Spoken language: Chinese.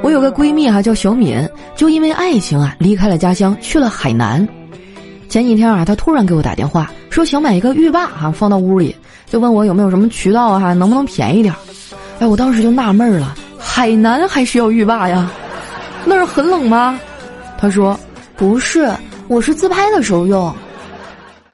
我有个闺蜜哈叫小敏，就因为爱情啊离开了家乡去了海南。前几天啊，她突然给我打电话，说想买一个浴霸哈放到屋里，就问我有没有什么渠道哈能不能便宜点。哎，我当时就纳闷了，海南还需要浴霸呀？那儿很冷吗？她说不是，我是自拍的时候用。